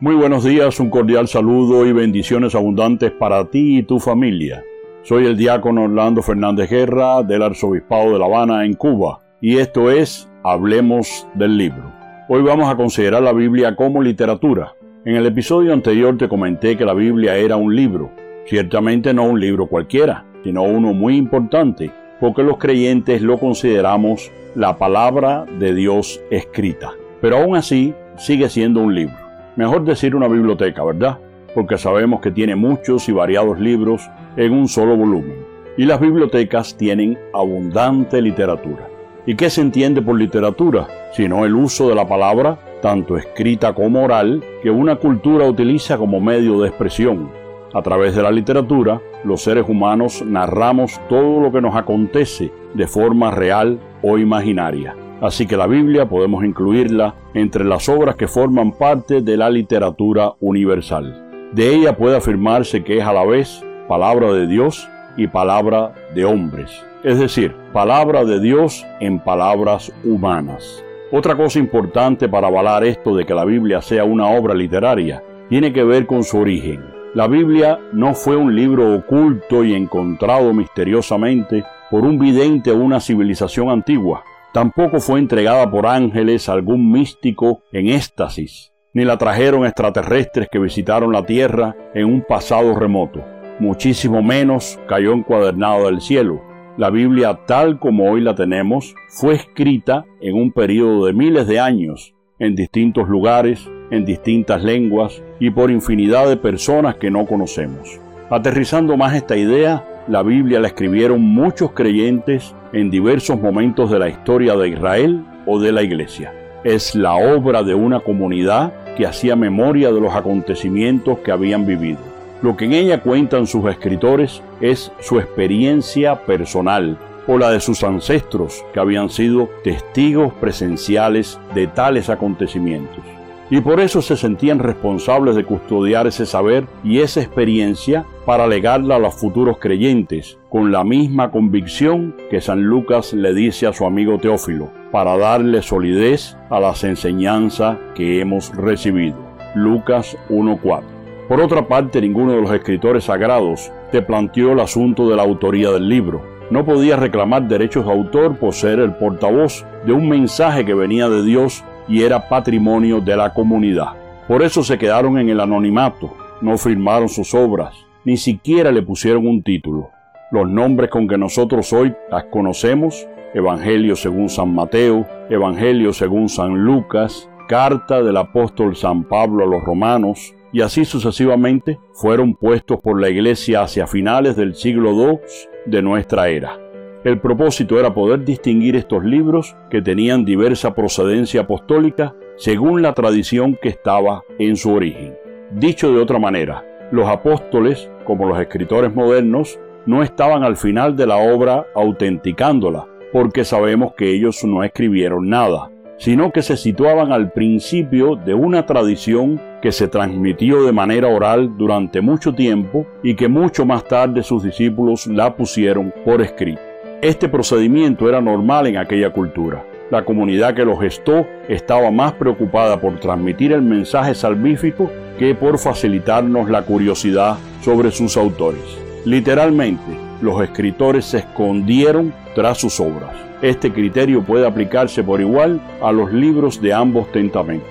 Muy buenos días, un cordial saludo y bendiciones abundantes para ti y tu familia. Soy el diácono Orlando Fernández Guerra del Arzobispado de La Habana en Cuba y esto es Hablemos del libro. Hoy vamos a considerar la Biblia como literatura. En el episodio anterior te comenté que la Biblia era un libro, ciertamente no un libro cualquiera, sino uno muy importante, porque los creyentes lo consideramos la palabra de Dios escrita. Pero aún así sigue siendo un libro. Mejor decir una biblioteca, ¿verdad? Porque sabemos que tiene muchos y variados libros en un solo volumen. Y las bibliotecas tienen abundante literatura. ¿Y qué se entiende por literatura? Sino el uso de la palabra, tanto escrita como oral, que una cultura utiliza como medio de expresión. A través de la literatura, los seres humanos narramos todo lo que nos acontece de forma real o imaginaria. Así que la Biblia podemos incluirla entre las obras que forman parte de la literatura universal. De ella puede afirmarse que es a la vez palabra de Dios y palabra de hombres, es decir, palabra de Dios en palabras humanas. Otra cosa importante para avalar esto de que la Biblia sea una obra literaria tiene que ver con su origen. La Biblia no fue un libro oculto y encontrado misteriosamente por un vidente o una civilización antigua. Tampoco fue entregada por ángeles a algún místico en éxtasis, ni la trajeron extraterrestres que visitaron la Tierra en un pasado remoto. Muchísimo menos cayó encuadernado del cielo. La Biblia tal como hoy la tenemos fue escrita en un periodo de miles de años, en distintos lugares, en distintas lenguas y por infinidad de personas que no conocemos. Aterrizando más esta idea, la Biblia la escribieron muchos creyentes en diversos momentos de la historia de Israel o de la Iglesia. Es la obra de una comunidad que hacía memoria de los acontecimientos que habían vivido. Lo que en ella cuentan sus escritores es su experiencia personal o la de sus ancestros que habían sido testigos presenciales de tales acontecimientos y por eso se sentían responsables de custodiar ese saber y esa experiencia para legarla a los futuros creyentes, con la misma convicción que San Lucas le dice a su amigo Teófilo, para darle solidez a las enseñanzas que hemos recibido. Lucas 1.4. Por otra parte, ninguno de los escritores sagrados te planteó el asunto de la autoría del libro. No podía reclamar derechos de autor por ser el portavoz de un mensaje que venía de Dios y era patrimonio de la comunidad. Por eso se quedaron en el anonimato, no firmaron sus obras, ni siquiera le pusieron un título. Los nombres con que nosotros hoy las conocemos, Evangelio según San Mateo, Evangelio según San Lucas, Carta del apóstol San Pablo a los romanos, y así sucesivamente, fueron puestos por la Iglesia hacia finales del siglo II de nuestra era. El propósito era poder distinguir estos libros que tenían diversa procedencia apostólica según la tradición que estaba en su origen. Dicho de otra manera, los apóstoles, como los escritores modernos, no estaban al final de la obra autenticándola, porque sabemos que ellos no escribieron nada, sino que se situaban al principio de una tradición que se transmitió de manera oral durante mucho tiempo y que mucho más tarde sus discípulos la pusieron por escrito. Este procedimiento era normal en aquella cultura. La comunidad que lo gestó estaba más preocupada por transmitir el mensaje salvífico que por facilitarnos la curiosidad sobre sus autores. Literalmente, los escritores se escondieron tras sus obras. Este criterio puede aplicarse por igual a los libros de ambos tentamentos.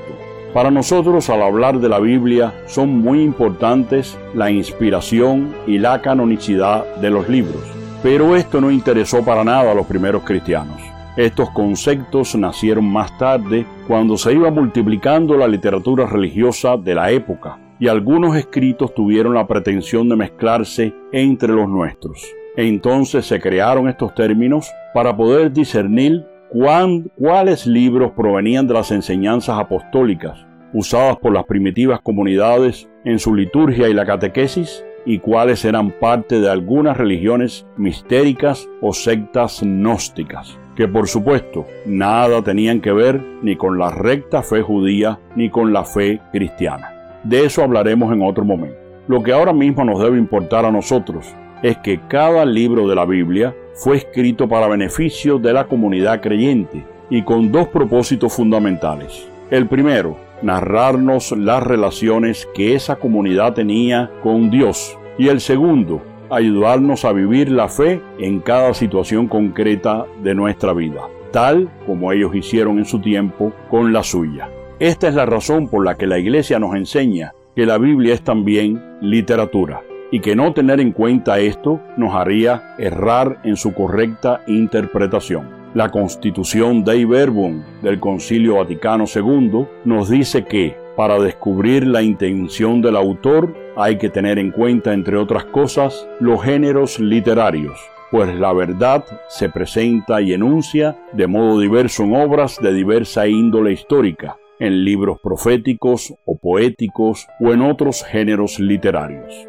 Para nosotros, al hablar de la Biblia, son muy importantes la inspiración y la canonicidad de los libros. Pero esto no interesó para nada a los primeros cristianos. Estos conceptos nacieron más tarde cuando se iba multiplicando la literatura religiosa de la época y algunos escritos tuvieron la pretensión de mezclarse entre los nuestros. Entonces se crearon estos términos para poder discernir cuáles libros provenían de las enseñanzas apostólicas usadas por las primitivas comunidades en su liturgia y la catequesis y cuáles eran parte de algunas religiones mistéricas o sectas gnósticas, que por supuesto nada tenían que ver ni con la recta fe judía ni con la fe cristiana. De eso hablaremos en otro momento. Lo que ahora mismo nos debe importar a nosotros es que cada libro de la Biblia fue escrito para beneficio de la comunidad creyente y con dos propósitos fundamentales. El primero, narrarnos las relaciones que esa comunidad tenía con Dios. Y el segundo, ayudarnos a vivir la fe en cada situación concreta de nuestra vida, tal como ellos hicieron en su tiempo con la suya. Esta es la razón por la que la Iglesia nos enseña que la Biblia es también literatura y que no tener en cuenta esto nos haría errar en su correcta interpretación. La Constitución Dei Verbum del Concilio Vaticano II nos dice que para descubrir la intención del autor hay que tener en cuenta, entre otras cosas, los géneros literarios, pues la verdad se presenta y enuncia de modo diverso en obras de diversa índole histórica, en libros proféticos o poéticos o en otros géneros literarios.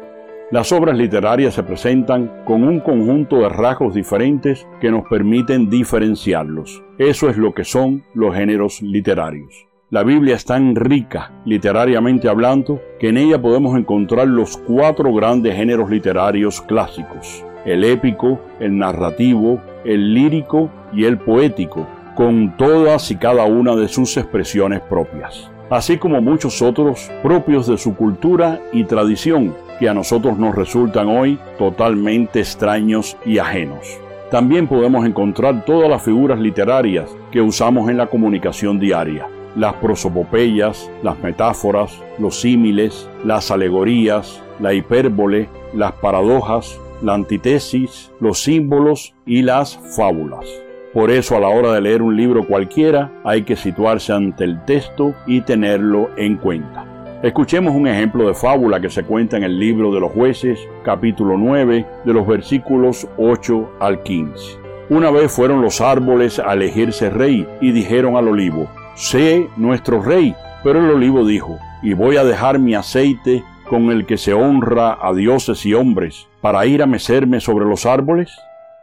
Las obras literarias se presentan con un conjunto de rasgos diferentes que nos permiten diferenciarlos. Eso es lo que son los géneros literarios. La Biblia es tan rica, literariamente hablando, que en ella podemos encontrar los cuatro grandes géneros literarios clásicos, el épico, el narrativo, el lírico y el poético, con todas y cada una de sus expresiones propias, así como muchos otros propios de su cultura y tradición, que a nosotros nos resultan hoy totalmente extraños y ajenos. También podemos encontrar todas las figuras literarias que usamos en la comunicación diaria, las prosopopeyas, las metáforas, los símiles, las alegorías, la hipérbole, las paradojas, la antítesis, los símbolos y las fábulas. Por eso a la hora de leer un libro cualquiera hay que situarse ante el texto y tenerlo en cuenta. Escuchemos un ejemplo de fábula que se cuenta en el libro de los jueces, capítulo 9, de los versículos 8 al 15. Una vez fueron los árboles a elegirse rey y dijeron al olivo, sé nuestro rey. Pero el olivo dijo, y voy a dejar mi aceite con el que se honra a dioses y hombres, para ir a mecerme sobre los árboles.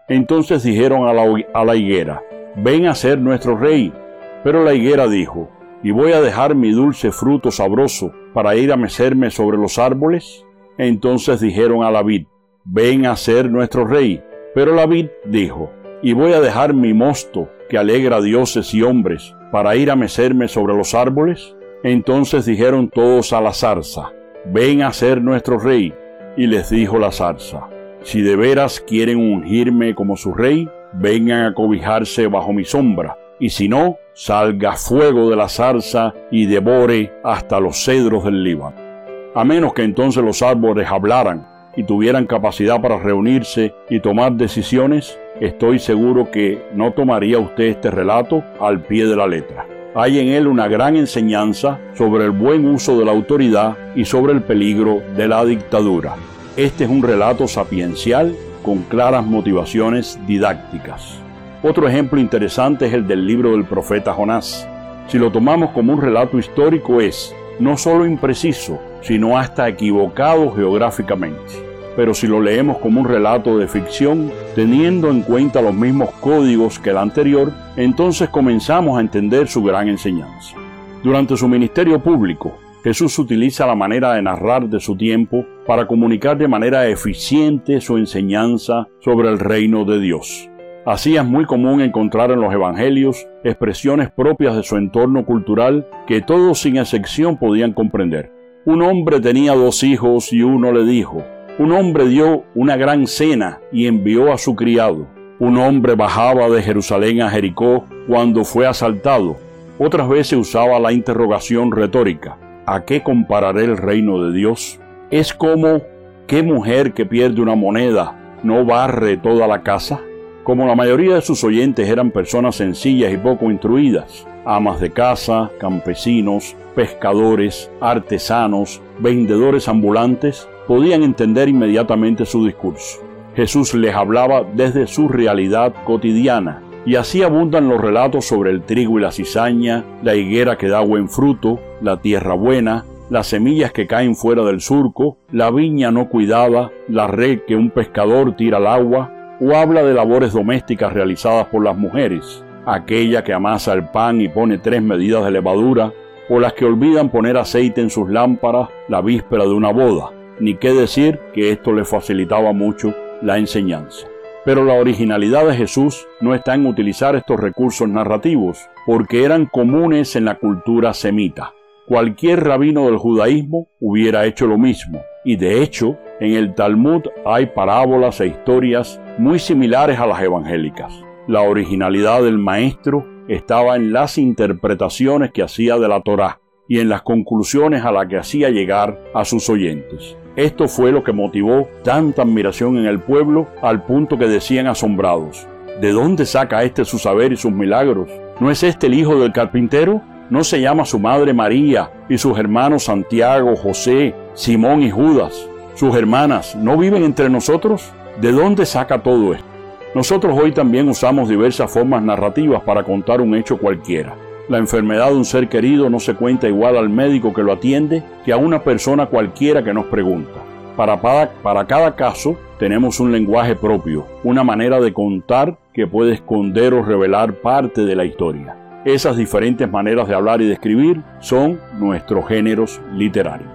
Entonces dijeron a la, a la higuera, ven a ser nuestro rey. Pero la higuera dijo, y voy a dejar mi dulce fruto sabroso para ir a mecerme sobre los árboles? Entonces dijeron a la vid, ven a ser nuestro rey. Pero la vid dijo, y voy a dejar mi mosto que alegra a dioses y hombres para ir a mecerme sobre los árboles? Entonces dijeron todos a la zarza, ven a ser nuestro rey. Y les dijo la zarza, si de veras quieren ungirme como su rey, vengan a cobijarse bajo mi sombra y si no, salga fuego de la zarza y devore hasta los cedros del Líbano. A menos que entonces los árboles hablaran y tuvieran capacidad para reunirse y tomar decisiones, estoy seguro que no tomaría usted este relato al pie de la letra. Hay en él una gran enseñanza sobre el buen uso de la autoridad y sobre el peligro de la dictadura. Este es un relato sapiencial con claras motivaciones didácticas. Otro ejemplo interesante es el del libro del profeta Jonás. Si lo tomamos como un relato histórico es no solo impreciso, sino hasta equivocado geográficamente. Pero si lo leemos como un relato de ficción, teniendo en cuenta los mismos códigos que el anterior, entonces comenzamos a entender su gran enseñanza. Durante su ministerio público, Jesús utiliza la manera de narrar de su tiempo para comunicar de manera eficiente su enseñanza sobre el reino de Dios. Así es muy común encontrar en los evangelios expresiones propias de su entorno cultural que todos sin excepción podían comprender. Un hombre tenía dos hijos y uno le dijo, un hombre dio una gran cena y envió a su criado. Un hombre bajaba de Jerusalén a Jericó cuando fue asaltado. Otras veces usaba la interrogación retórica, ¿a qué compararé el reino de Dios? Es como, ¿qué mujer que pierde una moneda no barre toda la casa? Como la mayoría de sus oyentes eran personas sencillas y poco instruidas, amas de casa, campesinos, pescadores, artesanos, vendedores ambulantes, podían entender inmediatamente su discurso. Jesús les hablaba desde su realidad cotidiana, y así abundan los relatos sobre el trigo y la cizaña, la higuera que da buen fruto, la tierra buena, las semillas que caen fuera del surco, la viña no cuidada, la red que un pescador tira al agua, o habla de labores domésticas realizadas por las mujeres, aquella que amasa el pan y pone tres medidas de levadura, o las que olvidan poner aceite en sus lámparas la víspera de una boda, ni qué decir que esto le facilitaba mucho la enseñanza. Pero la originalidad de Jesús no está en utilizar estos recursos narrativos, porque eran comunes en la cultura semita. Cualquier rabino del judaísmo hubiera hecho lo mismo, y de hecho, en el Talmud hay parábolas e historias muy similares a las evangélicas. La originalidad del maestro estaba en las interpretaciones que hacía de la Torá y en las conclusiones a las que hacía llegar a sus oyentes. Esto fue lo que motivó tanta admiración en el pueblo al punto que decían asombrados, ¿de dónde saca este su saber y sus milagros? ¿No es este el hijo del carpintero? ¿No se llama su madre María y sus hermanos Santiago, José, Simón y Judas? ¿Sus hermanas no viven entre nosotros? ¿De dónde saca todo esto? Nosotros hoy también usamos diversas formas narrativas para contar un hecho cualquiera. La enfermedad de un ser querido no se cuenta igual al médico que lo atiende que a una persona cualquiera que nos pregunta. Para, para, cada caso tenemos un lenguaje propio, una manera de contar que puede esconder o revelar parte de la historia. Esas diferentes maneras de hablar y de escribir son nuestros géneros literarios.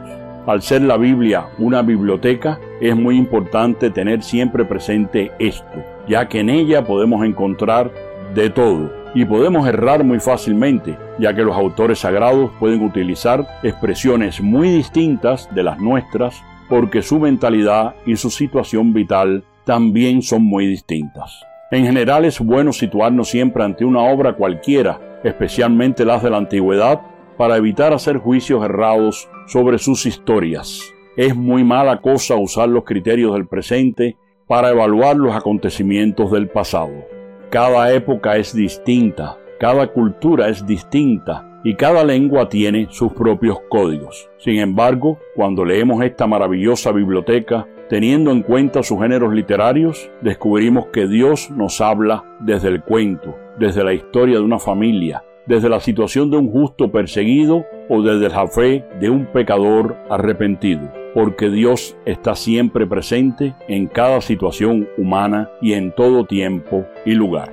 Al ser la Biblia una biblioteca, es muy importante tener siempre presente esto, ya que en ella podemos encontrar de todo y podemos errar muy fácilmente, ya que los autores sagrados pueden utilizar expresiones muy distintas de las nuestras porque su mentalidad y su situación vital también son muy distintas. En general es bueno situarnos siempre ante una obra cualquiera, especialmente las de la antigüedad, para evitar hacer juicios errados sobre sus historias. Es muy mala cosa usar los criterios del presente para evaluar los acontecimientos del pasado. Cada época es distinta, cada cultura es distinta y cada lengua tiene sus propios códigos. Sin embargo, cuando leemos esta maravillosa biblioteca, Teniendo en cuenta sus géneros literarios, descubrimos que Dios nos habla desde el cuento, desde la historia de una familia, desde la situación de un justo perseguido o desde la fe de un pecador arrepentido, porque Dios está siempre presente en cada situación humana y en todo tiempo y lugar.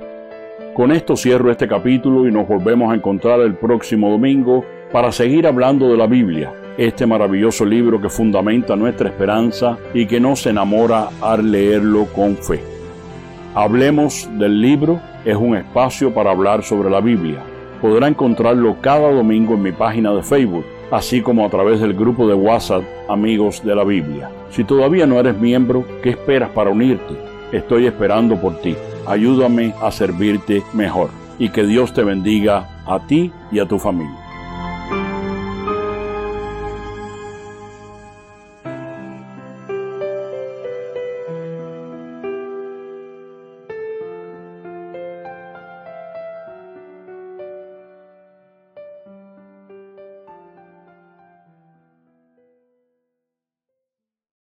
Con esto cierro este capítulo y nos volvemos a encontrar el próximo domingo para seguir hablando de la Biblia este maravilloso libro que fundamenta nuestra esperanza y que nos enamora al leerlo con fe. Hablemos del libro es un espacio para hablar sobre la Biblia. Podrá encontrarlo cada domingo en mi página de Facebook, así como a través del grupo de WhatsApp Amigos de la Biblia. Si todavía no eres miembro, ¿qué esperas para unirte? Estoy esperando por ti. Ayúdame a servirte mejor y que Dios te bendiga a ti y a tu familia.